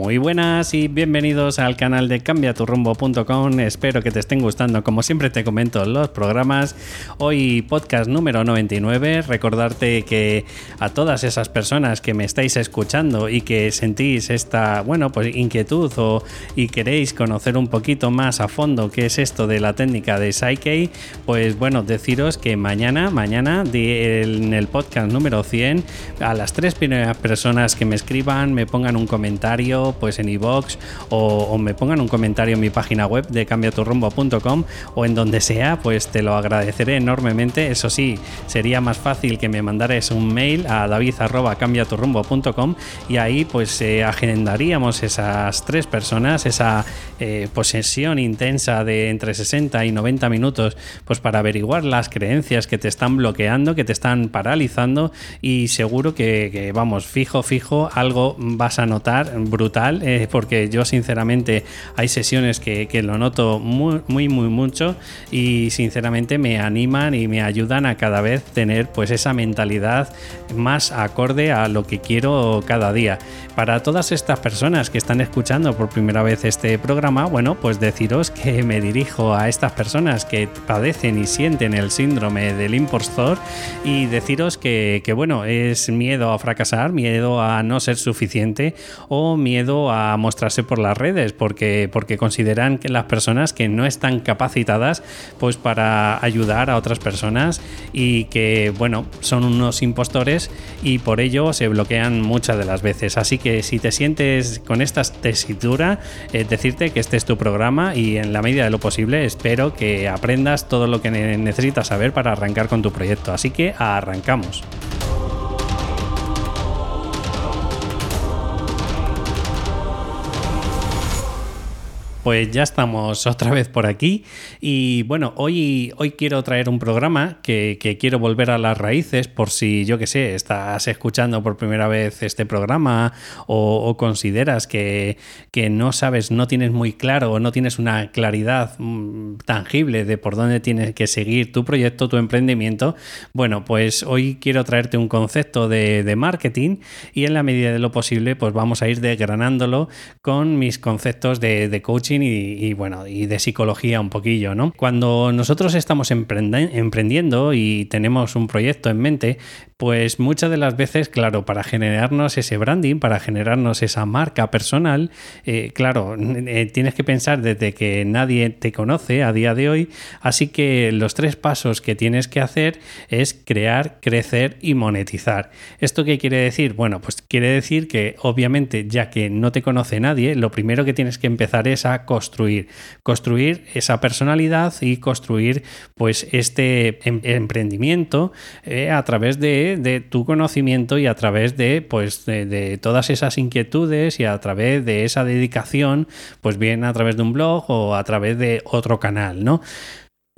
Muy buenas y bienvenidos al canal de cambiaturrumbo.com. Espero que te estén gustando, como siempre te comento, los programas. Hoy podcast número 99. Recordarte que a todas esas personas que me estáis escuchando y que sentís esta, bueno, pues inquietud o y queréis conocer un poquito más a fondo qué es esto de la técnica de Psyche, pues bueno, deciros que mañana, mañana en el podcast número 100, a las tres primeras personas que me escriban, me pongan un comentario pues en iBox o, me pongan un comentario en mi página web de cambiaturrumbo.com o en donde sea, pues te lo agradeceré enormemente. Eso sí, sería más fácil que me mandares un mail a david@cambiaturrumbo.com y ahí pues eh, agendaríamos esas tres personas, esa eh, posesión intensa de entre 60 y 90 minutos, pues para averiguar las creencias que te están bloqueando, que te están paralizando y seguro que, que vamos, fijo, fijo, algo vas a notar brutal eh, porque yo sinceramente hay sesiones que, lo noto muy, muy, muy mucho y sinceramente me animan y me ayudan a cada vez tener pues esa mentalidad más acorde a lo que quiero cada día. Para todas estas personas que están escuchando por primera vez este programa, bueno, pues deciros que me dirijo a estas personas que padecen y sienten el síndrome del impostor y deciros que, que bueno, es miedo a fracasar, miedo a no ser suficiente o miedo a mostrarse por las redes porque, porque consideran que las personas que no están capacitadas pues para ayudar a otras personas y que bueno son unos impostores y por ello se bloquean muchas de las veces. Así que si te sientes con esta tesitura eh, decirte que este es tu programa y en la medida de lo posible espero que aprendas todo lo que necesitas saber para arrancar con tu proyecto. Así que arrancamos Pues ya estamos otra vez por aquí y bueno, hoy, hoy quiero traer un programa que, quiero volver a las raíces por si yo que sé, estás escuchando por primera vez este programa o, consideras que, no sabes, no tienes muy claro o no tienes una claridad mm, tangible de por dónde tienes que seguir tu proyecto, tu emprendimiento. Bueno, pues hoy quiero traerte un concepto de, marketing y en la medida de lo posible pues vamos a ir desgranándolo con mis conceptos de coaching y, bueno, y de psicología un poquillo, ¿no? Cuando nosotros estamos emprendiendo y tenemos un proyecto en mente, pues muchas de las veces, claro, para generarnos ese branding, para generarnos esa marca personal, eh, claro, eh, tienes que pensar desde que nadie te conoce a día de hoy, así que los tres pasos que tienes que hacer es crear, crecer y monetizar. ¿Esto qué quiere decir? Bueno, pues quiere decir que obviamente ya que no te conoce nadie, lo primero que tienes que empezar es a construir, construir esa personalidad y construir pues este em, emprendimiento eh, a través de, tu conocimiento y a través de pues de, todas esas inquietudes y a través de esa dedicación, pues bien a través de un blog o a través de otro canal, ¿no?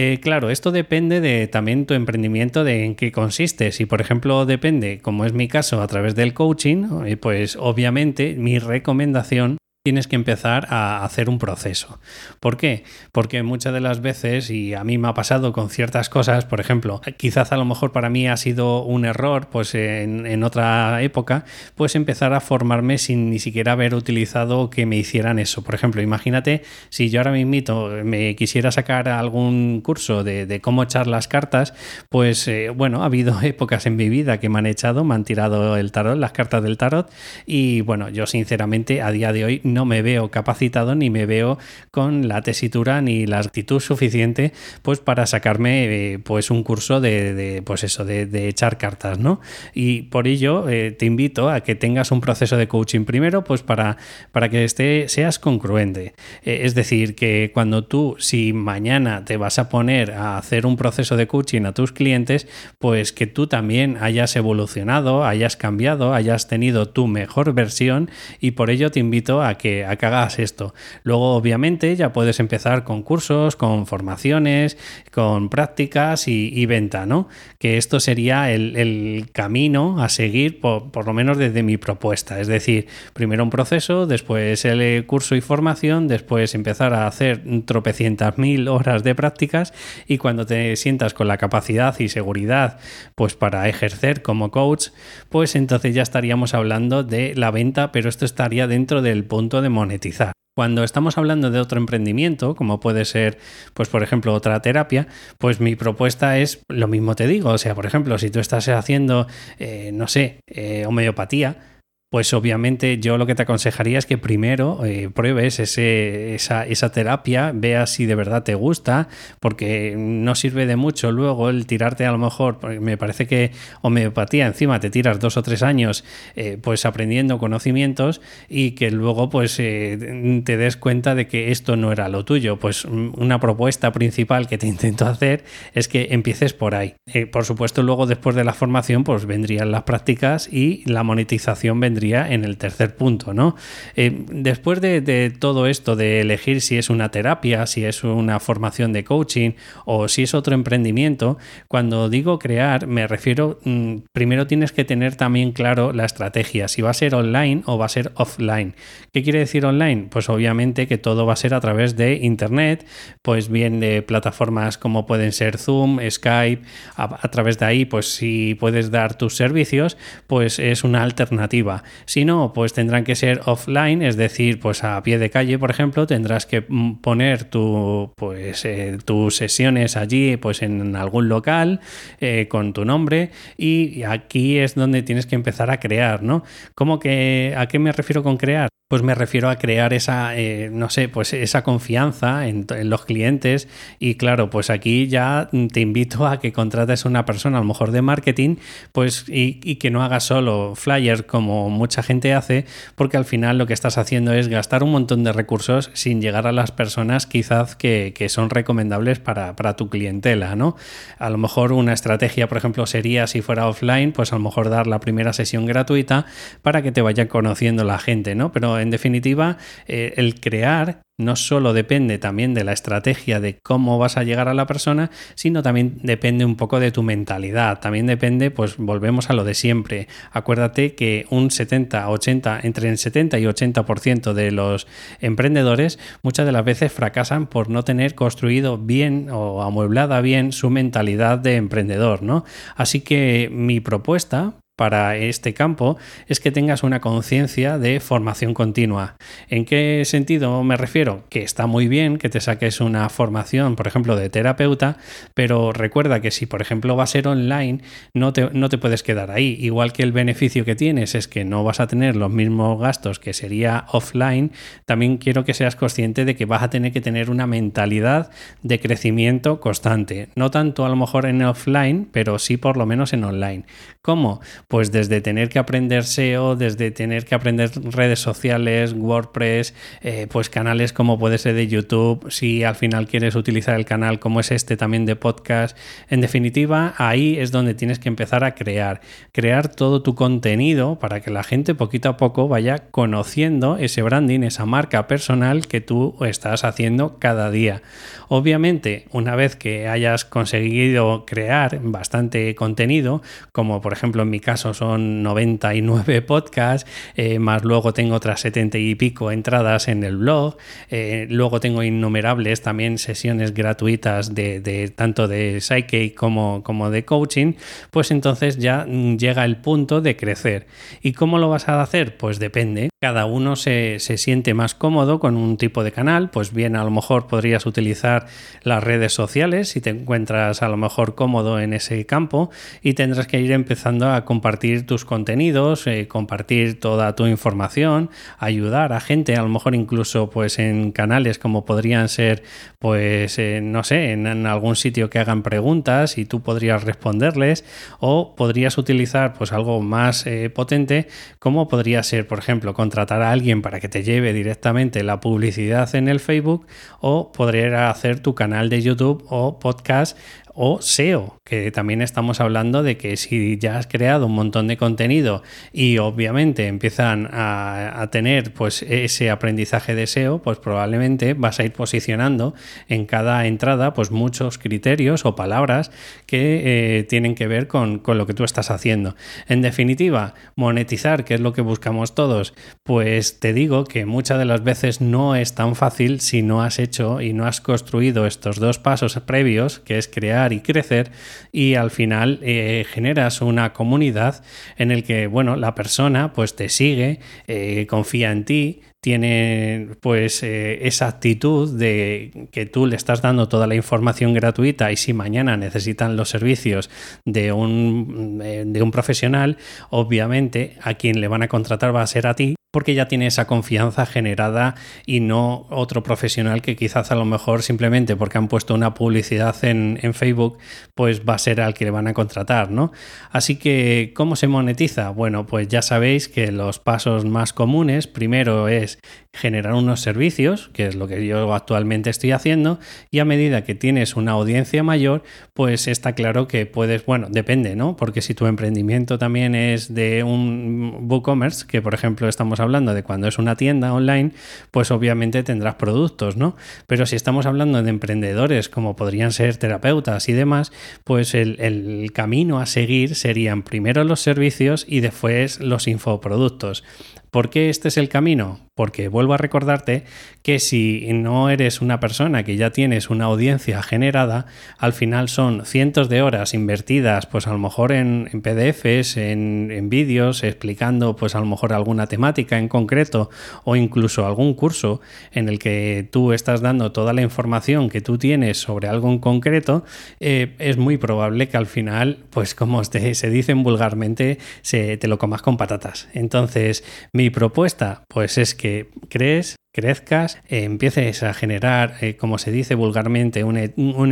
Eh, claro, esto depende de también tu emprendimiento, de en qué consiste. Si, por ejemplo, depende, como es mi caso, a través del coaching, eh, pues obviamente mi recomendación tienes que empezar a hacer un proceso. ¿Por qué? Porque muchas de las veces, y a mí me ha pasado con ciertas cosas, por ejemplo, quizás a lo mejor para mí ha sido un error, pues en, otra época, pues empezar a formarme sin ni siquiera haber utilizado que me hicieran eso. Por ejemplo, imagínate si yo ahora mismo me quisiera sacar algún curso de, cómo echar las cartas, pues eh, bueno, ha habido épocas en mi vida que me han echado, me han tirado el tarot, las cartas del tarot, y bueno, yo sinceramente a día de hoy no me veo capacitado ni me veo con la tesitura ni la actitud suficiente pues para sacarme eh, pues un curso de, pues eso de, echar cartas no y por ello eh, te invito a que tengas un proceso de coaching primero pues para para que esté seas congruente. Eh, es decir que cuando tú si mañana te vas a poner a hacer un proceso de coaching a tus clientes pues que tú también hayas evolucionado hayas cambiado hayas tenido tu mejor versión y por ello te invito a que, hagas esto. Luego, obviamente, ya puedes empezar con cursos, con formaciones, con prácticas y, venta, ¿no? Que esto sería el, camino a seguir, por, por, lo menos desde mi propuesta. Es decir, primero un proceso, después el curso y formación, después empezar a hacer tropecientas mil horas de prácticas y cuando te sientas con la capacidad y seguridad, pues para ejercer como coach, pues entonces ya estaríamos hablando de la venta, pero esto estaría dentro del punto de monetizar. Cuando estamos hablando de otro emprendimiento, como puede ser, pues por ejemplo, otra terapia, pues mi propuesta es lo mismo te digo. O sea, por ejemplo, si tú estás haciendo, eh, no sé, eh, homeopatía, pues obviamente yo lo que te aconsejaría es que primero eh, pruebes ese, esa, esa, terapia, veas si de verdad te gusta, porque no sirve de mucho luego el tirarte a lo mejor, me parece que homeopatía encima te tiras dos o tres años eh, pues aprendiendo conocimientos y que luego pues eh, te des cuenta de que esto no era lo tuyo. Pues una propuesta principal que te intento hacer es que empieces por ahí. por supuesto luego después de la formación pues vendrían las prácticas y la monetización vendría en el tercer punto, ¿no? Eh, después de, todo esto de elegir si es una terapia, si es una formación de coaching o si es otro emprendimiento, cuando digo crear me refiero, mm, primero tienes que tener también claro la estrategia, si va a ser online o va a ser offline. ¿Qué quiere decir online? Pues obviamente que todo va a ser a través de Internet, pues bien de plataformas como pueden ser Zoom, Skype, a través de ahí, pues si puedes dar tus servicios, pues es una alternativa. Si no, pues tendrán que ser offline, es decir, pues a pie de calle, por ejemplo, tendrás que poner tu, pues, eh, tus sesiones allí, pues en algún local, eh, con tu nombre, y aquí es donde tienes que empezar a crear, ¿no? ¿Cómo que, ¿A qué me refiero con crear? Pues me refiero a crear esa, eh, no sé, pues esa confianza en, los clientes y claro, pues aquí ya te invito a que contrates a una persona a lo mejor de marketing, pues y, que no hagas solo flyers como mucha gente hace, porque al final lo que estás haciendo es gastar un montón de recursos sin llegar a las personas quizás que, que son recomendables para, para, tu clientela, ¿no? A lo mejor una estrategia, por ejemplo, sería si fuera offline, pues a lo mejor dar la primera sesión gratuita para que te vaya conociendo la gente, ¿no? Pero en definitiva, eh, el crear no solo depende también de la estrategia de cómo vas a llegar a la persona, sino también depende un poco de tu mentalidad. También depende, pues volvemos a lo de siempre. Acuérdate que un 70, 80, entre el 70 y 80% de los emprendedores muchas de las veces fracasan por no tener construido bien o amueblada bien su mentalidad de emprendedor, ¿no? Así que mi propuesta para este campo es que tengas una conciencia de formación continua. ¿En qué sentido me refiero? Que está muy bien que te saques una formación, por ejemplo, de terapeuta, pero recuerda que si, por ejemplo, va a ser online, no te, no te puedes quedar ahí. Igual que el beneficio que tienes es que no vas a tener los mismos gastos que sería offline, también quiero que seas consciente de que vas a tener que tener una mentalidad de crecimiento constante. No tanto a lo mejor en offline, pero sí por lo menos en online. ¿Cómo? Pues desde tener que aprender SEO, desde tener que aprender redes sociales, WordPress, eh, pues canales como puede ser de YouTube, si al final quieres utilizar el canal como es este también de podcast. En definitiva, ahí es donde tienes que empezar a crear, crear todo tu contenido para que la gente poquito a poco vaya conociendo ese branding, esa marca personal que tú estás haciendo cada día. Obviamente, una vez que hayas conseguido crear bastante contenido, como por ejemplo en mi caso, son 99 podcasts, eh, más luego tengo otras 70 y pico entradas en el blog, eh, luego tengo innumerables también sesiones gratuitas de, tanto de Psyche como, como de coaching, pues entonces ya llega el punto de crecer. ¿Y cómo lo vas a hacer? Pues depende. Cada uno se, se siente más cómodo con un tipo de canal, pues bien, a lo mejor podrías utilizar las redes sociales si te encuentras a lo mejor cómodo en ese campo y tendrás que ir empezando a compartir compartir tus contenidos, eh, compartir toda tu información, ayudar a gente, a lo mejor incluso pues en canales como podrían ser, pues eh, no sé, en, algún sitio que hagan preguntas y tú podrías responderles o podrías utilizar pues algo más eh, potente como podría ser, por ejemplo, contratar a alguien para que te lleve directamente la publicidad en el Facebook o podría hacer tu canal de YouTube o podcast o SEO, que también estamos hablando de que si ya has creado un montón de contenido y obviamente empiezan a, tener pues ese aprendizaje de SEO, pues probablemente vas a ir posicionando en cada entrada pues muchos criterios o palabras que eh, tienen que ver con, con lo que tú estás haciendo. En definitiva, monetizar, que es lo que buscamos todos, pues te digo que muchas de las veces no es tan fácil si no has hecho y no has construido estos dos pasos previos, que es crear y crecer, y al final eh, generas una comunidad en el que, bueno, la persona pues te sigue, eh, confía en ti, tiene pues eh, esa actitud de que tú le estás dando toda la información gratuita y si mañana necesitan los servicios de un, de un profesional, obviamente a quien le van a contratar va a ser a ti porque ya tiene esa confianza generada y no otro profesional que quizás a lo mejor simplemente porque han puesto una publicidad en, en, Facebook, pues va a ser al que le van a contratar, ¿no? Así que, ¿cómo se monetiza? Bueno, pues ya sabéis que los pasos más comunes, primero es generar unos servicios, que es lo que yo actualmente estoy haciendo, y a medida que tienes una audiencia mayor, pues está claro que puedes, bueno, depende, ¿no? Porque si tu emprendimiento también es de un WooCommerce, que por ejemplo estamos hablando de cuando es una tienda online, pues obviamente tendrás productos, ¿no? Pero si estamos hablando de emprendedores como podrían ser terapeutas y demás, pues el, el camino a seguir serían primero los servicios y después los infoproductos. ¿Por qué este es el camino? Porque vuelvo a recordarte que si no eres una persona que ya tienes una audiencia generada, al final son cientos de horas invertidas, pues a lo mejor en, PDFs, en, vídeos, explicando pues a lo mejor alguna temática en concreto o incluso algún curso en el que tú estás dando toda la información que tú tienes sobre algo en concreto, eh, es muy probable que al final, pues como se dicen vulgarmente, se, te lo comas con patatas. Entonces, mi propuesta, pues es que crees crezcas, eh, empieces a generar, eh, como se dice vulgarmente, un,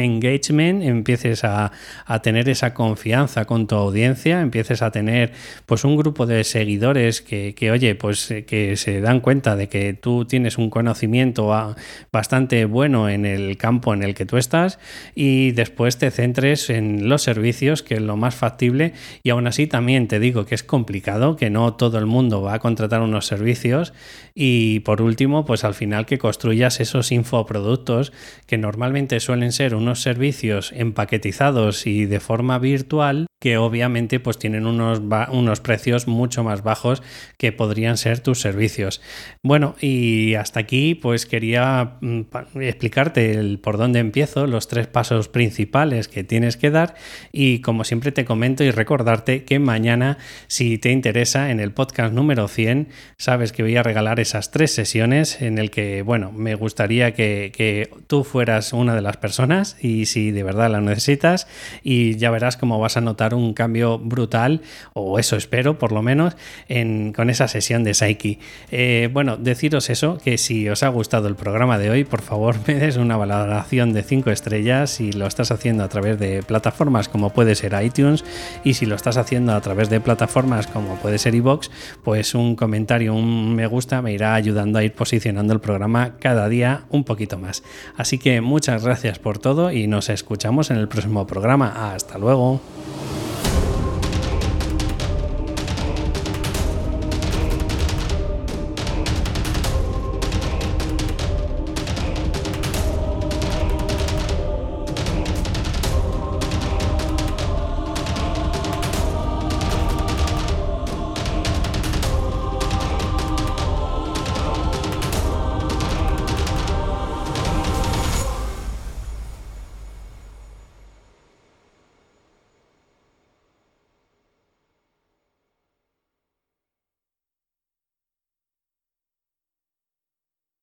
engagement, empieces a, tener esa confianza con tu audiencia, empieces a tener pues un grupo de seguidores que, oye, pues eh, que se dan cuenta de que tú tienes un conocimiento bastante bueno en el campo en el que tú estás y después te centres en los servicios, que es lo más factible. Y aún así también te digo que es complicado, que no todo el mundo va a contratar unos servicios. Y por último, pues pues al final que construyas esos infoproductos que normalmente suelen ser unos servicios empaquetizados y de forma virtual que obviamente pues tienen unos, unos precios mucho más bajos que podrían ser tus servicios. Bueno, y hasta aquí pues quería mm, explicarte el por dónde empiezo, los tres pasos principales que tienes que dar y como siempre te comento y recordarte que mañana si te interesa en el podcast número 100 sabes que voy a regalar esas tres sesiones en el que bueno me gustaría que, que tú fueras una de las personas y si de verdad la necesitas y ya verás cómo vas a un cambio brutal, o eso espero por lo menos, en, con esa sesión de Psyche. Eh, bueno, deciros eso, que si os ha gustado el programa de hoy, por favor me des una valoración de 5 estrellas si lo estás haciendo a través de plataformas como puede ser iTunes y si lo estás haciendo a través de plataformas como puede ser iVoox, pues un comentario, un me gusta me irá ayudando a ir posicionando el programa cada día un poquito más. Así que muchas gracias por todo y nos escuchamos en el próximo programa. Hasta luego.